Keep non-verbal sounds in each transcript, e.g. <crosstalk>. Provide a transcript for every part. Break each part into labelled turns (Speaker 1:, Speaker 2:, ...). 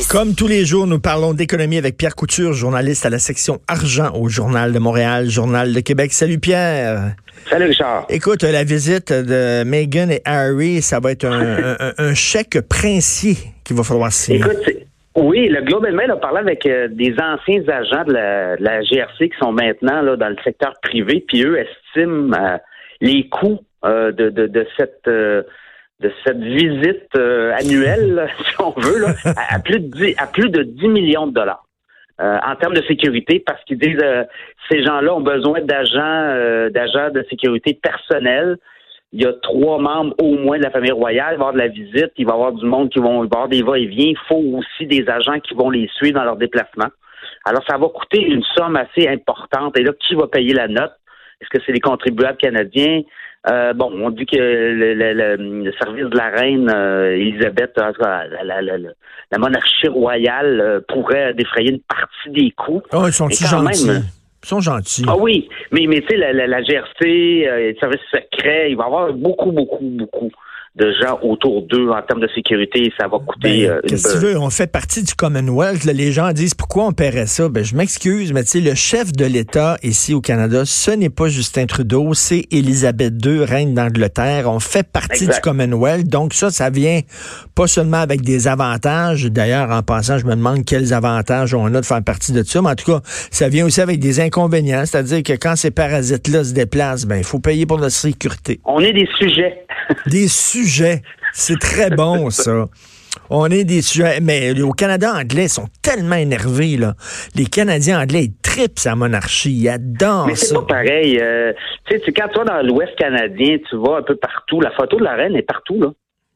Speaker 1: 6.
Speaker 2: Comme tous les jours, nous parlons d'économie avec Pierre Couture, journaliste à la section argent au Journal de Montréal, Journal de Québec. Salut Pierre.
Speaker 3: Salut Richard.
Speaker 2: Écoute, la visite de Meghan et Harry, ça va être un, <laughs> un, un chèque princier qu'il va falloir signer.
Speaker 3: Écoute, oui, le Globe and Mail a parlé avec euh, des anciens agents de la, de la, GRC qui sont maintenant là, dans le secteur privé, puis eux estiment euh, les coûts euh, de, de, de, cette de cette visite annuelle, <laughs> si on veut, à, plus de 10, à plus de 10 millions de dollars. en termes de sécurité, parce qu'ils disent ces gens-là ont besoin d'agents d'agents de sécurité personnels il y a trois membres au moins de la famille royale, il va y avoir de la visite, il va y avoir du monde qui vont, va y avoir des va-et-vient, il faut aussi des agents qui vont les suivre dans leurs déplacements. Alors, ça va coûter une somme assez importante. Et là, qui va payer la note? Est-ce que c'est les contribuables canadiens? Euh, bon, on dit que le, le, le, service de la reine euh, Elisabeth, la, la, la, monarchie royale euh, pourrait défrayer une partie des coûts.
Speaker 2: Oh, ils sont gentils. Même, ils sont gentils.
Speaker 3: Ah oui, mais, mais tu sais, la, GRC, euh, les services secrets, il va y avoir beaucoup, beaucoup, beaucoup de gens autour d'eux en termes de sécurité, ça va coûter
Speaker 2: ben,
Speaker 3: euh, une
Speaker 2: Qu'est-ce que tu veux? On fait partie du Commonwealth. Là, les gens disent pourquoi on paierait ça? Ben, je m'excuse, mais tu sais, le chef de l'État ici au Canada, ce n'est pas Justin Trudeau, c'est Élisabeth II, reine d'Angleterre. On fait partie
Speaker 3: Exact.
Speaker 2: du Commonwealth. Donc ça, ça vient pas seulement avec des avantages. D'ailleurs, en passant, je me demande quels avantages on a de faire partie de ça. Mais en tout cas, ça vient aussi avec des inconvénients. C'est-à-dire que quand ces parasites-là se déplacent, ben, il faut payer pour la sécurité.
Speaker 3: On est des sujets.
Speaker 2: des sujets. C'est très bon, <laughs> ça. On est des sujets. Mais au Canada anglais, ils sont tellement énervés, là. Les Canadiens anglais, ils tripent sa monarchie. Ils adorent
Speaker 3: Mais c'est pas pareil. Euh, tu sais, quand tu vas dans l'Ouest canadien, tu vas un peu partout. La photo de la reine est partout, là.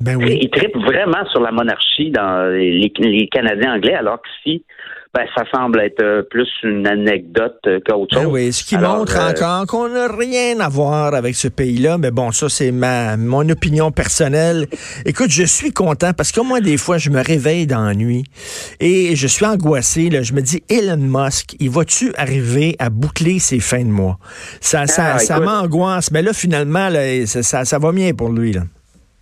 Speaker 2: Ben oui.
Speaker 3: Ils trippent vraiment sur la monarchie dans les, les Canadiens anglais, alors qu'ici, ben, ça semble être plus une anecdote qu'autre chose.
Speaker 2: Ben oui, ce qui
Speaker 3: Alors,
Speaker 2: montre
Speaker 3: euh,
Speaker 2: encore qu'on n'a rien à voir avec ce pays-là. Mais bon, ça, c'est ma mon opinion personnelle. <laughs> Écoute, je suis content parce que moi, des fois, je me réveille dans la nuit et je suis angoissé. Là. Je me dis, Elon Musk, il va-tu arriver à boucler ses fins de mois? Ça, ça,
Speaker 3: Ah,
Speaker 2: ça
Speaker 3: écoute.
Speaker 2: m'angoisse. Mais là, finalement, là, ça, ça, ça va bien pour lui. Là.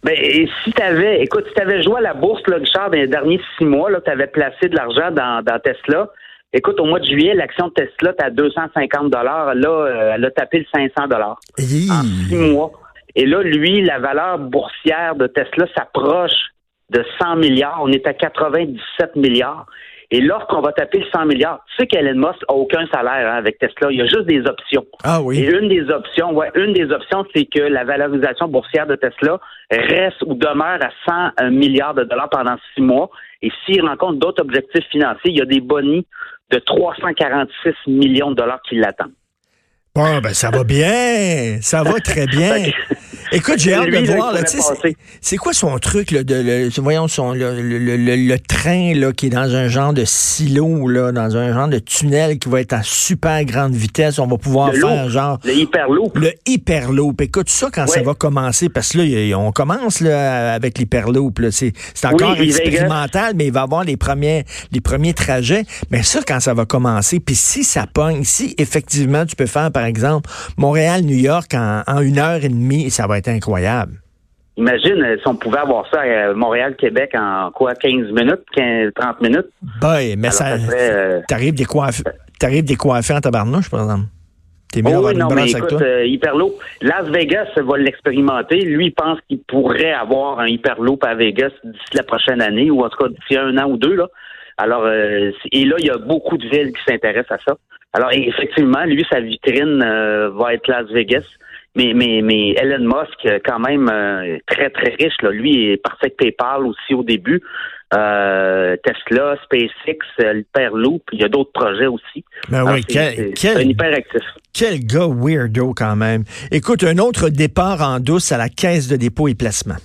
Speaker 3: Ben, et si t'avais, écoute, si t'avais joué à la bourse, là, Richard, dans les derniers six mois, là, t'avais placé de l'argent dans, dans Tesla. Écoute, au mois de juillet, l'action de Tesla, t'as 250 dollars. Là, euh, elle a tapé le 500 dollars en six mois. Et là, lui, la valeur boursière de Tesla s'approche de 100 milliards. On est à 97 milliards. Et lorsqu'on va taper le 100 milliards, tu sais qu'Elon Musk a aucun salaire hein, avec Tesla. Il y a juste des options.
Speaker 2: Ah oui.
Speaker 3: Et une des options, ouais, une des options, c'est que la valorisation boursière de Tesla reste ou demeure à 100 milliards de dollars pendant six mois. Et s'il rencontre d'autres objectifs financiers, il y a des bonnies de 346 millions de dollars qui l'attendent.
Speaker 2: Bon, ben ça va bien. Ça va très bien. <laughs> Écoute, j'ai hâte de voir.
Speaker 3: il
Speaker 2: Là,
Speaker 3: pourrait
Speaker 2: tu sais, c'est- quoi son truc, là, de, le, voyons, son, le, le, le, train là, qui est dans un genre de silo, là, dans un genre de tunnel qui va être à super grande vitesse. On va pouvoir faire
Speaker 3: loop,
Speaker 2: genre
Speaker 3: le hyperloop.
Speaker 2: le hyperloop. Écoute ça quand ça va commencer, parce que là, on commence là, avec l'hyperloop. là. C'est c'est encore
Speaker 3: Oui,
Speaker 2: expérimental, mais il va y avoir les premiers, les premiers trajets. Mais ça, quand ça va commencer, puis si ça pogne, si effectivement tu peux faire, par exemple, Montréal-New York en, en une heure et demie, ça va être incroyable.
Speaker 3: Imagine euh, si on pouvait avoir ça à Montréal-Québec en quoi, 15 minutes, 15, 30 minutes?
Speaker 2: Boy, mais
Speaker 3: Alors,
Speaker 2: ça,
Speaker 3: euh,
Speaker 2: t'arrives des coiffeurs en tabarnouche, par exemple. T'es mieux
Speaker 3: Oh oui,
Speaker 2: une
Speaker 3: non, mais écoute,
Speaker 2: toi.
Speaker 3: euh, Hyperloop, Las Vegas va l'expérimenter. Lui, il pense qu'il pourrait avoir un Hyperloop à Vegas d'ici la prochaine année, ou en tout cas d'ici un an ou deux. Là. Alors, euh, et là, il y a beaucoup de villes qui s'intéressent à ça. Alors, effectivement, lui, sa vitrine euh, va être Las Vegas. Mais, mais, mais Elon Musk, quand même euh, très, très riche. Là. Lui, il est parti avec PayPal aussi au début. Euh, Tesla, SpaceX, euh, l'Hyperloop, il y a d'autres projets aussi.
Speaker 2: Ben oui,
Speaker 3: c'est-
Speaker 2: quel, quel-
Speaker 3: un hyperactif.
Speaker 2: Quel gars weirdo quand même. Écoute, un autre départ en douce à la caisse de dépôt et placement.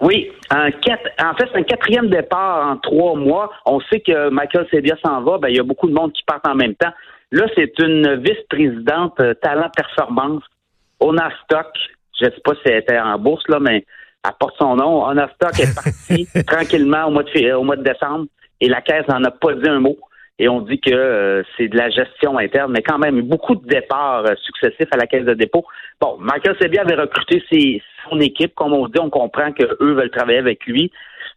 Speaker 3: Oui, un quatre, en fait, c'est un quatrième départ en trois mois. On sait que Michael Sebia s'en va. Ben, il y a beaucoup de monde qui part en même temps. Là, c'est une vice-présidente euh, talent performance. Ona Stock. Je sais pas si elle était en bourse, là, mais elle porte son nom. Ona Stock est partie <laughs> tranquillement au mois, de, fé- au mois de décembre et la caisse n'en a pas dit un mot. Et on dit que euh, c'est de la gestion interne, mais quand même, beaucoup de départs euh, successifs à la caisse de dépôt. Bon, Michael Sebia avait recruté ses, son équipe, comme on dit, on comprend qu'eux veulent travailler avec lui.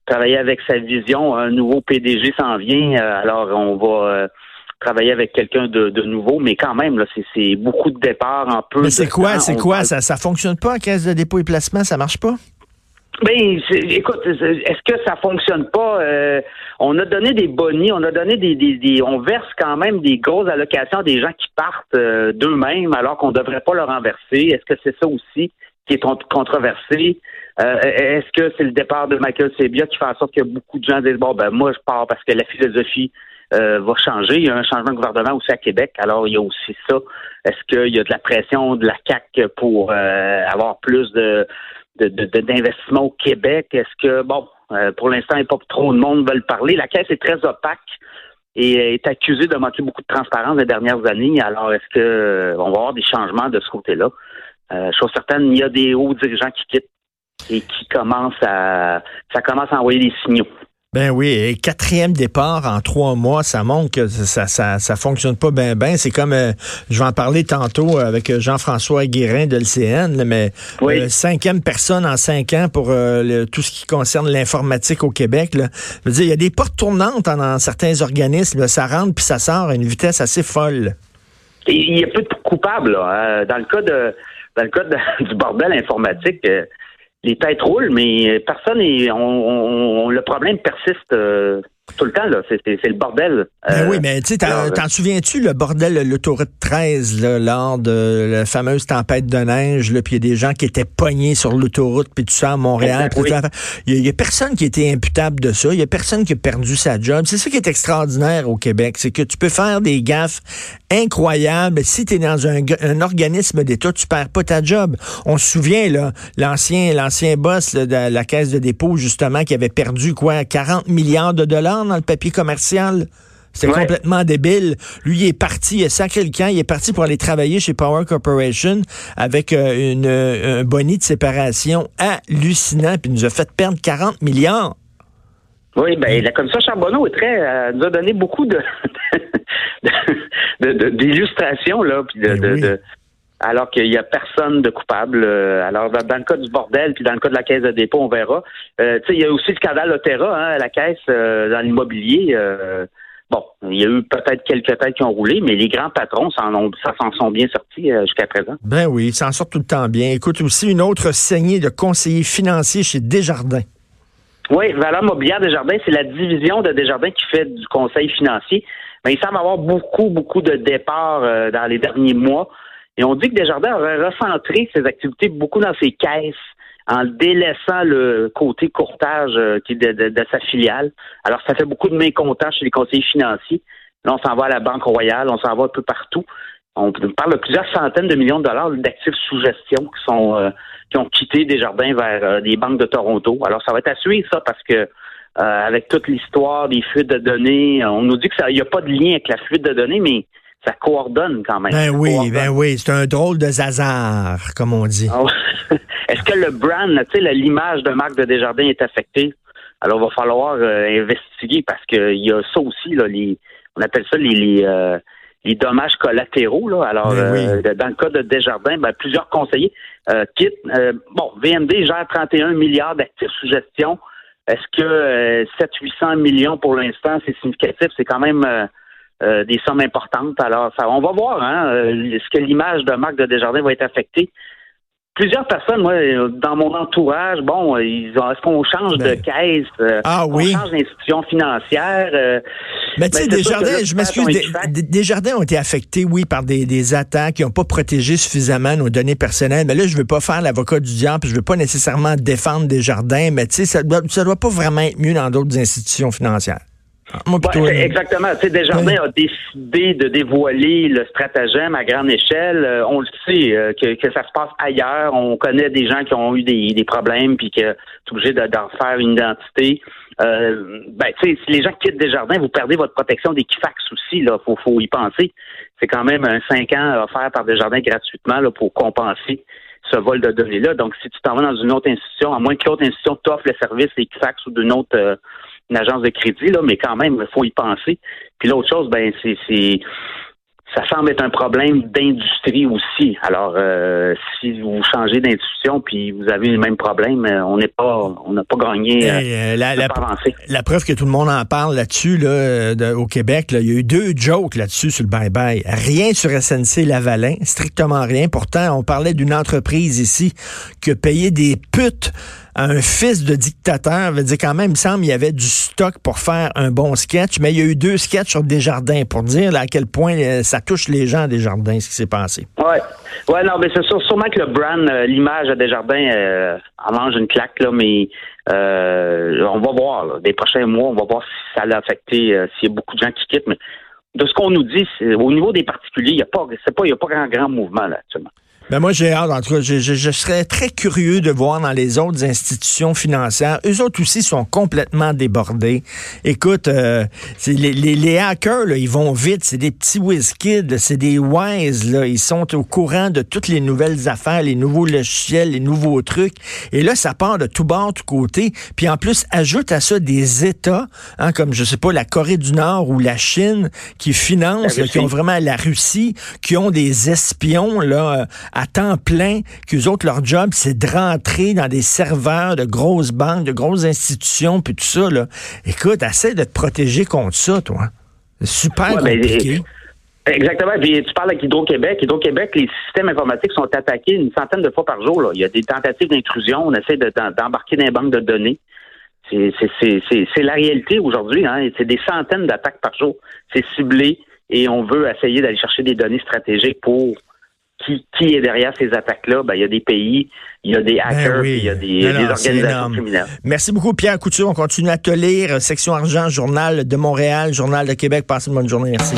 Speaker 3: travailler avec sa vision. Un nouveau PDG s'en vient, alors on va travailler avec quelqu'un de, nouveau, mais quand même, là, c'est beaucoup de départs en peu.
Speaker 2: Mais c'est quoi, c'est quoi? Ça, ça fonctionne pas, caisse de dépôt et placement, ça marche pas?
Speaker 3: Ben, écoute, est-ce que ça fonctionne pas? Euh, On a donné des bonnies, on a donné des, des, on verse quand même des grosses allocations à des gens qui partent euh, d'eux-mêmes alors qu'on devrait pas leur renverser. Est-ce que c'est ça aussi qui est controversé? Euh, Est-ce que c'est le départ de Michael Sebia qui fait en sorte que beaucoup de gens disent bon ben moi je pars parce que la philosophie va changer. Il y a un changement de gouvernement aussi à Québec, alors il y a aussi ça. Est-ce qu'il y a de la pression de la CAC pour avoir plus de d'investissement de, au Québec? Est-ce que, bon, euh, pour l'instant, il pas trop de monde veulent parler. La caisse est très opaque et est accusée de manquer beaucoup de transparence les dernières années. Alors, est-ce que euh, on va avoir des changements de ce côté-là? Euh, chose certaine, il y a des hauts dirigeants qui quittent et qui commencent à ça commence à envoyer des signaux.
Speaker 2: Ben oui, et quatrième départ en trois mois, ça montre que ça ça, ça fonctionne pas bien ben. C'est comme, euh, je vais en parler tantôt avec Jean-François Guérin de l'CN, mais euh, cinquième personne en cinq ans pour euh, tout ce qui concerne l'informatique au Québec. Là. Je veux dire, il y a des portes tournantes dans, certains organismes. ça rentre puis ça sort à une vitesse assez folle.
Speaker 3: il y a peu de coupables. Là. Dans le cas de dans le cas <laughs> du bordel informatique les têtes roulent, mais personne est. On, le problème persiste. Euh, tout le temps, là, c'est, le bordel.
Speaker 2: Ben oui, mais tu sais, t'en, souviens-tu le bordel, l'autoroute 13, là, lors de la fameuse tempête de neige, là, puis il y a des gens qui étaient pognés sur l'autoroute, puis tout ça à Montréal. Il y, a personne qui était imputable de ça. Il y a personne qui a perdu sa job. C'est ça qui est extraordinaire au Québec, c'est que tu peux faire des gaffes incroyables. Si tu es dans un, un organisme d'État, tu perds pas ta job. On se souvient, là, l'ancien, l'ancien boss de la caisse de dépôt, justement, qui avait perdu, quoi, 40 milliards de dollars dans le papier commercial. C'est complètement débile. Lui, il est parti, il a sacré le camp, il est parti pour aller travailler chez Power Corporation avec euh, une, euh, un boni de séparation hallucinant, puis il nous a fait perdre 40 milliards.
Speaker 3: Oui, ben la commission Charbonneau est très, euh, nous a donné beaucoup de <laughs> d'illustrations là, puis de, ben alors qu'il n'y a personne de coupable. Euh, alors, dans, le cas du bordel, puis dans le cas de la caisse de dépôt, on verra. Euh, il y a aussi le scandale Otera, hein, la caisse euh, dans l'immobilier. bon, il y a eu peut-être quelques têtes qui ont roulé, mais les grands patrons s'en s'en sont bien sortis jusqu'à présent.
Speaker 2: Ben oui, ils s'en sortent tout le temps bien. Écoute, aussi une autre saignée de conseillers financiers chez Desjardins.
Speaker 3: Oui, Valeur Mobilière Desjardins, c'est la division de Desjardins qui fait du conseil financier. Mais il semble avoir beaucoup, beaucoup de départs dans les derniers mois. Et on dit que Desjardins aurait recentré ses activités beaucoup dans ses caisses en délaissant le côté courtage euh, est de, sa filiale. Alors, ça fait beaucoup de mécontents chez les conseillers financiers. Là, on s'en va à la Banque Royale, on s'en va un peu partout. On parle de plusieurs centaines de millions de dollars d'actifs sous gestion qui sont euh, qui ont quitté Desjardins vers euh, des banques de Toronto. Alors, ça va être à suivre ça parce que avec toute l'histoire des fuites de données, on nous dit que n'y a pas de lien avec la fuite de données, mais ça coordonne quand même.
Speaker 2: Ben oui, ben oui, c'est un drôle de hasard, comme on dit.
Speaker 3: Ah <laughs> Est-ce que le brand, tu sais, l'image de marque de Desjardins est affectée? Alors, il va falloir euh, investiguer parce qu'il y a ça aussi, là, les, on appelle ça les, les, euh, dommages collatéraux. Là. Alors, ben euh, dans le cas de Desjardins, ben, plusieurs conseillers quittent. bon, VMD gère 31 milliards d'actifs sous gestion. Est-ce que 700-800 millions pour l'instant, c'est significatif? C'est quand même euh, des sommes importantes. Alors, ça, on va voir hein, euh, est-ce que l'image de marque de Desjardins va être affectée. Plusieurs personnes, moi, dans mon entourage, bon, ils est-ce qu'on change de ben. caisse,
Speaker 2: ah,
Speaker 3: on change d'institution financière.
Speaker 2: mais tu sais, Desjardins, je m'excuse, Desjardins ont été affectés, oui, par des, attaques qui n'ont pas protégé suffisamment nos données personnelles. Mais là, je veux pas faire l'avocat du diable, puis je veux pas nécessairement défendre Desjardins, mais tu sais, ça doit, ça doit pas vraiment être mieux dans d'autres institutions financières.
Speaker 3: Exactement. Tu sais, Desjardins a décidé de dévoiler le stratagème à grande échelle. Euh, on le sait euh, que, que, ça se passe ailleurs. On connaît des gens qui ont eu des, des problèmes puis qui sont obligés d'en faire une identité. Euh, ben, tu sais, si les gens quittent Desjardins, vous perdez votre protection d'Equifax aussi. Là, faut, faut y penser. C'est quand même un cinq ans offert par Desjardins gratuitement là, pour compenser ce vol de données-là. Donc, si tu t'en vas dans une autre institution, à moins que l'autre institution t'offre le service Equifax ou d'une autre euh, une agence de crédit, là, mais quand même, il faut y penser. Puis l'autre chose, ben, c'est ça semble être un problème d'industrie aussi. Alors, euh, si vous changez d'institution puis vous avez le même problème, euh, on n'est pas, on n'a pas gagné,
Speaker 2: euh, la, la, la, preuve que tout le monde en parle là-dessus là, au Québec, là, il y a eu deux jokes là-dessus sur le bye-bye. Rien sur SNC Lavalin, strictement rien. Pourtant, on parlait d'une entreprise ici que payer des putes un fils de dictateur. Veut dire quand même, il semble, il y avait du stock pour faire un bon sketch, mais il y a eu deux sketchs sur Desjardins pour dire à quel point euh, ça touche les gens à Desjardins, ce qui s'est passé.
Speaker 3: Ouais. Ouais, non, mais c'est sûr, sûrement que le brand, euh, l'image à Desjardins euh, en mange une claque, là, mais euh, on va voir, là, des prochains mois, on va voir si ça l'a affecté, s'il y a beaucoup de gens qui quittent, mais de ce qu'on nous dit, au niveau des particuliers, il n'y a pas, pas, y a pas grand, grand mouvement là actuellement.
Speaker 2: Ben moi, j'ai hâte. En tout cas, je, je, serais très curieux de voir dans les autres institutions financières. Eux autres aussi sont complètement débordés. Écoute, euh, les, les, les, hackers, là, ils vont vite. C'est des petits whiz-kids, c'est des wise. Là. Ils sont au courant de toutes les nouvelles affaires, les nouveaux logiciels, les nouveaux trucs. Et là, ça part de tout bord, tout côté. Puis en plus, ajoute à ça des États, hein, comme, je sais pas, la Corée du Nord ou la Chine, qui financent, qui ont vraiment la Russie, qui ont des espions là à temps plein, qu'eux autres, leur job, c'est de rentrer dans des serveurs de grosses banques, de grosses institutions, puis tout ça. Là. Écoute, essaie de te protéger contre ça, toi. C'est super compliqué.
Speaker 3: Exactement. Puis tu parles avec Hydro-Québec. Hydro-Québec, les systèmes informatiques sont attaqués une centaine de fois par jour. Là. Il y a des tentatives d'intrusion. On essaie d'embarquer dans les banques de données. C'est la réalité aujourd'hui. Hein. C'est des centaines d'attaques par jour. C'est ciblé et on veut essayer d'aller chercher des données stratégiques pour qui, qui est derrière ces attaques-là? Ben, il y a des pays, il y a des ben hackers, il y a des, organisations criminelles.
Speaker 2: Merci beaucoup, Pierre Couture. On continue à te lire. Section Argent, Journal de Montréal, Journal de Québec. Passez une bonne journée. Merci.